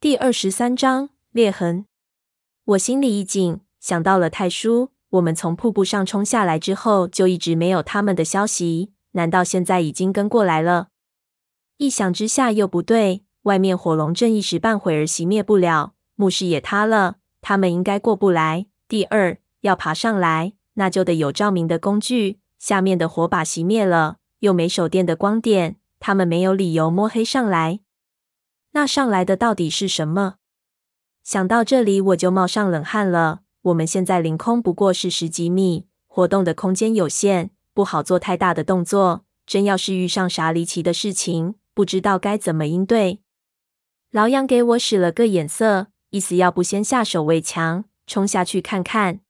第二十三章裂痕。我心里一紧，想到了太叔。我们从瀑布上冲下来之后，就一直没有他们的消息。难道现在已经跟过来了？一想之下又不对，外面火龙阵一时半会儿熄灭不了，墓室也塌了，他们应该过不来。第二，要爬上来，那就得有照明的工具。下面的火把熄灭了，又没手电的光点，他们没有理由摸黑上来。那上来的到底是什么？想到这里，我就冒上冷汗了。我们现在凌空不过是十几米，活动的空间有限，不好做太大的动作。真要是遇上啥离奇的事情，不知道该怎么应对。老杨给我使了个眼色，意思要不先下手为强，冲下去看看。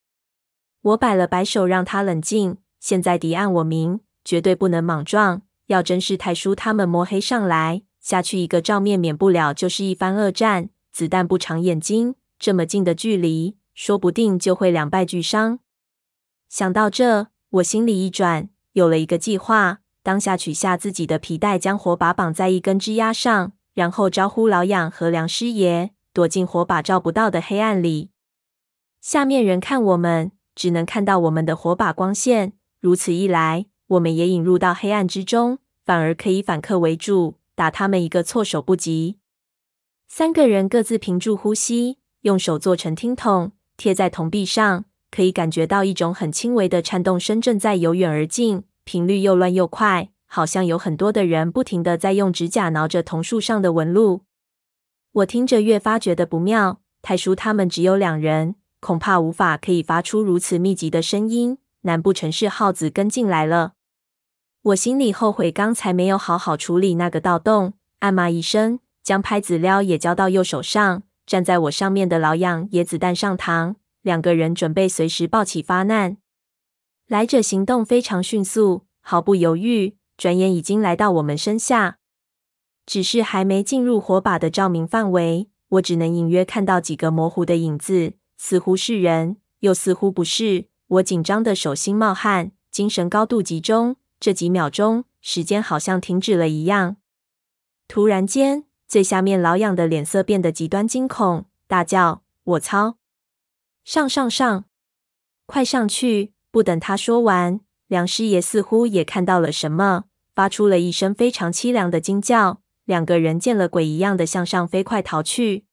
我摆了摆手，让他冷静。现在敌暗我明，绝对不能莽撞。要真是太叔他们摸黑上来，下去一个照面，免不了就是一番恶战。子弹不长眼睛，这么近的距离，说不定就会两败俱伤。想到这，我心里一转，有了一个计划。当下取下自己的皮带，将火把绑在一根枝桠上，然后招呼老养和梁师爷躲进火把照不到的黑暗里。下面人看我们，只能看到我们的火把光线。如此一来，我们也引入到黑暗之中，反而可以反客为主，打他们一个措手不及。三个人各自屏住呼吸，用手做成听筒，贴在铜壁上，可以感觉到一种很轻微的颤动声正在由远而近，频率又乱又快，好像有很多的人不停的在用指甲挠着铜树上的纹路。我听着越发觉得不妙，太叔他们只有两人，恐怕无法可以发出如此密集的声音，难不成是耗子跟进来了？我心里后悔刚才没有好好处理那个盗洞，暗骂一声。将拍子撩也交到右手上，站在我上面的老样也子弹上膛，两个人准备随时抱起发难。来者行动非常迅速，毫不犹豫，转眼已经来到我们身下。只是还没进入火把的照明范围，我只能隐约看到几个模糊的影子，似乎是人，又似乎不是。我紧张的手心冒汗，精神高度集中。这几秒钟，时间好像停止了一样。突然间，最下面老痒的脸色变得极端惊恐，大叫：“我操！上上上，快上去！”不等他说完，梁师爷似乎也看到了什么，发出了一声非常凄凉的惊叫。两个人见了鬼一样的向上飞快逃去。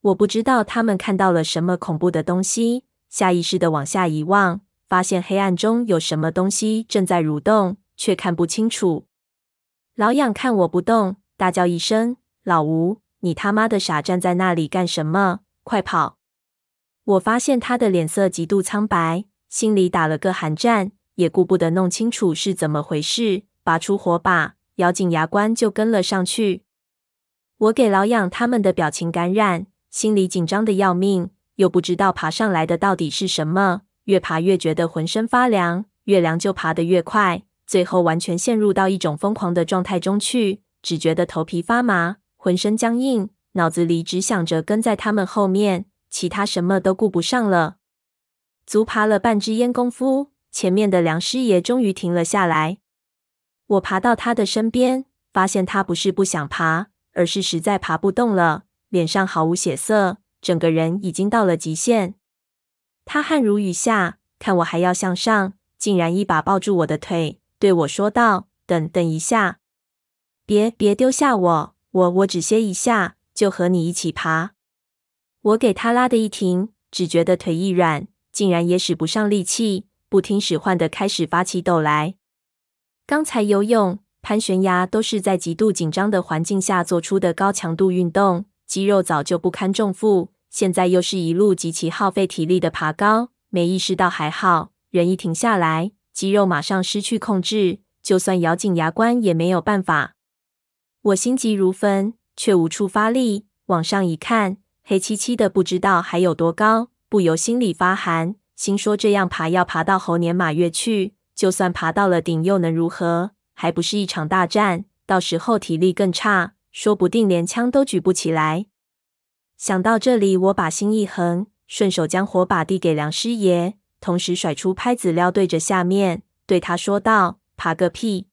我不知道他们看到了什么恐怖的东西，下意识的往下一望，发现黑暗中有什么东西正在蠕动，却看不清楚。老痒看我不动，大叫一声。老吴，你他妈的傻站在那里干什么？快跑！我发现他的脸色极度苍白，心里打了个寒战，也顾不得弄清楚是怎么回事，拔出火把，咬紧牙关就跟了上去。我给老痒他们的表情感染，心里紧张的要命，又不知道爬上来的到底是什么，越爬越觉得浑身发凉，越凉就爬得越快，最后完全陷入到一种疯狂的状态中去，只觉得头皮发麻。浑身僵硬，脑子里只想着跟在他们后面，其他什么都顾不上了。足爬了半支烟功夫，前面的梁师爷终于停了下来。我爬到他的身边，发现他不是不想爬，而是实在爬不动了，脸上毫无血色，整个人已经到了极限。他汗如雨下，看我还要向上，竟然一把抱住我的腿，对我说道：“等等一下，别别丢下我。”我我只歇一下，就和你一起爬。我给他拉的一停，只觉得腿一软，竟然也使不上力气，不听使唤的开始发起抖来。刚才游泳、攀悬崖都是在极度紧张的环境下做出的高强度运动，肌肉早就不堪重负。现在又是一路极其耗费体力的爬高，没意识到还好，人一停下来，肌肉马上失去控制，就算咬紧牙关也没有办法。我心急如焚，却无处发力。往上一看，黑漆漆的，不知道还有多高，不由心里发寒。心说这样爬要爬到猴年马月去，就算爬到了顶又能如何？还不是一场大战，到时候体力更差，说不定连枪都举不起来。想到这里，我把心一横，顺手将火把递给梁师爷，同时甩出拍子撩对着下面，对他说道：“爬个屁！”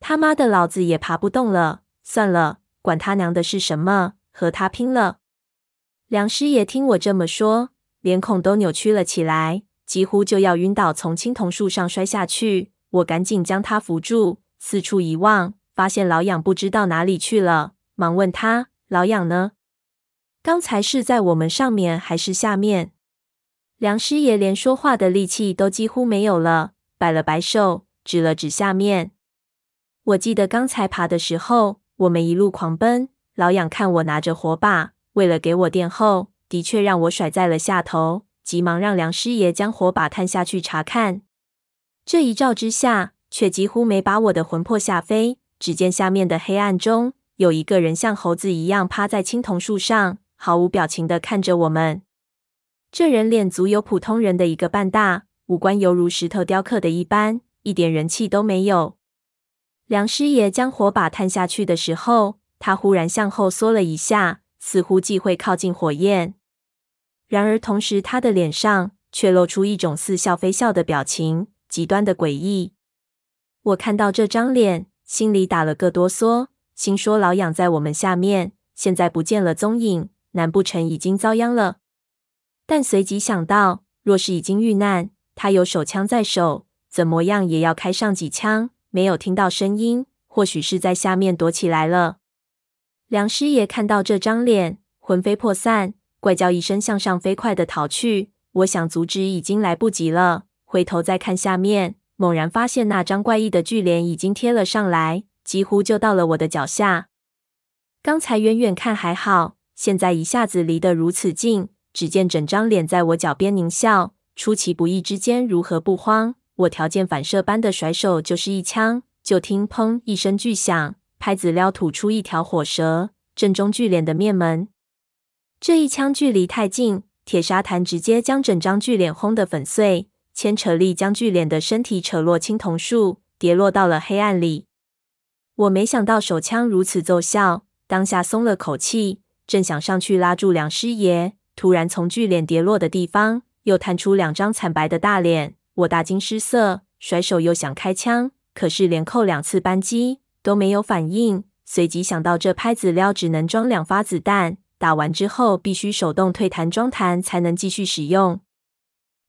他妈的，老子也爬不动了，算了，管他娘的是什么，和他拼了！梁师爷听我这么说，脸孔都扭曲了起来，几乎就要晕倒，从青铜树上摔下去。我赶紧将他扶住，四处一望，发现老痒不知道哪里去了，忙问他：“老痒呢？刚才是在我们上面还是下面？”梁师爷连说话的力气都几乎没有了，摆了摆手，指了指下面。我记得刚才爬的时候，我们一路狂奔，老痒看我拿着火把，为了给我垫后，的确让我甩在了下头，急忙让梁师爷将火把探下去查看。这一照之下，却几乎没把我的魂魄吓飞。只见下面的黑暗中，有一个人像猴子一样趴在青铜树上，毫无表情地看着我们。这人脸足有普通人的一个半大，五官犹如石头雕刻的一般，一点人气都没有。梁师爷将火把探下去的时候，他忽然向后缩了一下，似乎忌讳靠近火焰。然而同时，他的脸上却露出一种似笑非笑的表情，极端的诡异。我看到这张脸，心里打了个哆嗦，心说老痒在我们下面，现在不见了踪影，难不成已经遭殃了？但随即想到，若是已经遇难，他有手枪在手，怎么样也要开上几枪。没有听到声音，或许是在下面躲起来了。梁师爷看到这张脸，魂飞魄散，怪叫一声，向上飞快的逃去。我想阻止已经来不及了，回头再看下面，猛然发现那张怪异的巨脸已经贴了上来，几乎就到了我的脚下。刚才远远看还好，现在一下子离得如此近。只见整张脸在我脚边狞笑，出其不意之间，如何不慌？我条件反射般的甩手就是一枪，就听“砰”一声巨响，拍子撩吐出一条火舌，正中巨脸的面门。这一枪距离太近，铁砂弹直接将整张巨脸轰得粉碎，牵扯力将巨脸的身体扯落青铜树，跌落到了黑暗里。我没想到手枪如此奏效，当下松了口气，正想上去拉住梁师爷。突然，从巨脸跌落的地方又探出两张惨白的大脸，我大惊失色，甩手又想开枪，可是连扣两次扳机都没有反应。随即想到这拍子料只能装两发子弹，打完之后必须手动退弹装弹才能继续使用。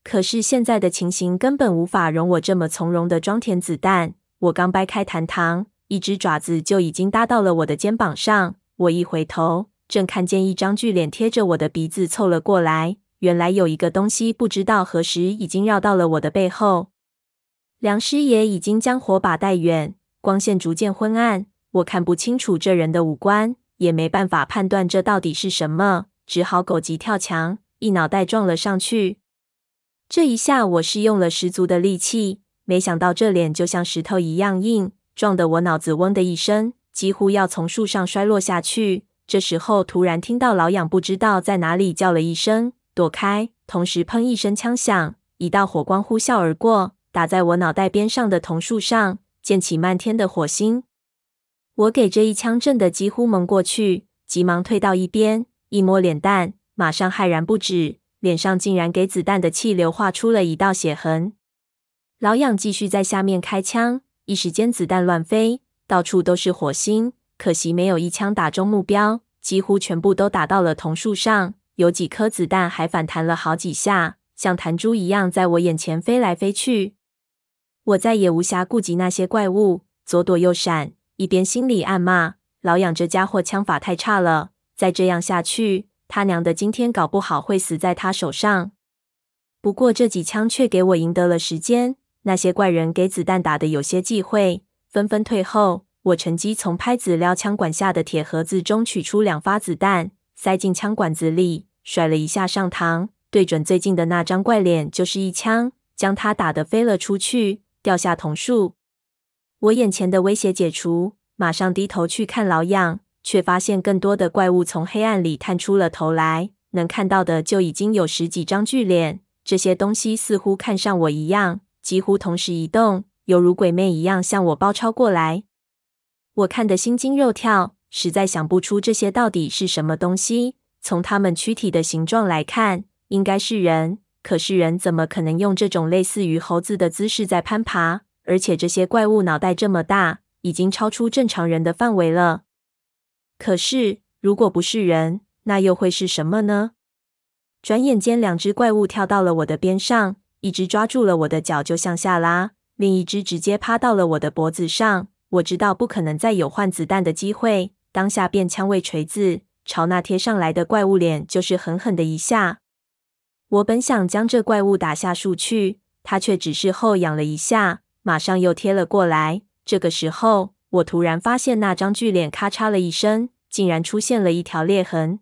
可是现在的情形根本无法容我这么从容的装填子弹。我刚掰开弹膛，一只爪子就已经搭到了我的肩膀上。我一回头。正看见一张巨脸贴着我的鼻子凑了过来，原来有一个东西不知道何时已经绕到了我的背后。梁师爷已经将火把带远，光线逐渐昏暗，我看不清楚这人的五官，也没办法判断这到底是什么，只好狗急跳墙，一脑袋撞了上去。这一下我是用了十足的力气，没想到这脸就像石头一样硬，撞得我脑子嗡的一声，几乎要从树上摔落下去。这时候，突然听到老痒不知道在哪里叫了一声“躲开”，同时砰一声枪响，一道火光呼啸而过，打在我脑袋边上的桐树上，溅起漫天的火星。我给这一枪震得几乎蒙过去，急忙退到一边，一摸脸蛋，马上骇然不止，脸上竟然给子弹的气流画出了一道血痕。老痒继续在下面开枪，一时间子弹乱飞，到处都是火星。可惜没有一枪打中目标，几乎全部都打到了桐树上。有几颗子弹还反弹了好几下，像弹珠一样在我眼前飞来飞去。我再也无暇顾及那些怪物，左躲右闪，一边心里暗骂：老痒这家伙枪法太差了，再这样下去，他娘的今天搞不好会死在他手上。不过这几枪却给我赢得了时间。那些怪人给子弹打的有些忌讳，纷纷退后。我趁机从拍子撩枪管下的铁盒子中取出两发子弹，塞进枪管子里，甩了一下上膛，对准最近的那张怪脸就是一枪，将他打得飞了出去，掉下桐树。我眼前的威胁解除，马上低头去看老痒，却发现更多的怪物从黑暗里探出了头来，能看到的就已经有十几张巨脸。这些东西似乎看上我一样，几乎同时移动，犹如鬼魅一样向我包抄过来。我看得心惊肉跳，实在想不出这些到底是什么东西。从他们躯体的形状来看，应该是人。可是人怎么可能用这种类似于猴子的姿势在攀爬？而且这些怪物脑袋这么大，已经超出正常人的范围了。可是如果不是人，那又会是什么呢？转眼间，两只怪物跳到了我的边上，一只抓住了我的脚就向下拉，另一只直接趴到了我的脖子上。我知道不可能再有换子弹的机会，当下便枪位锤子，朝那贴上来的怪物脸就是狠狠的一下。我本想将这怪物打下树去，他却只是后仰了一下，马上又贴了过来。这个时候，我突然发现那张巨脸咔嚓了一声，竟然出现了一条裂痕。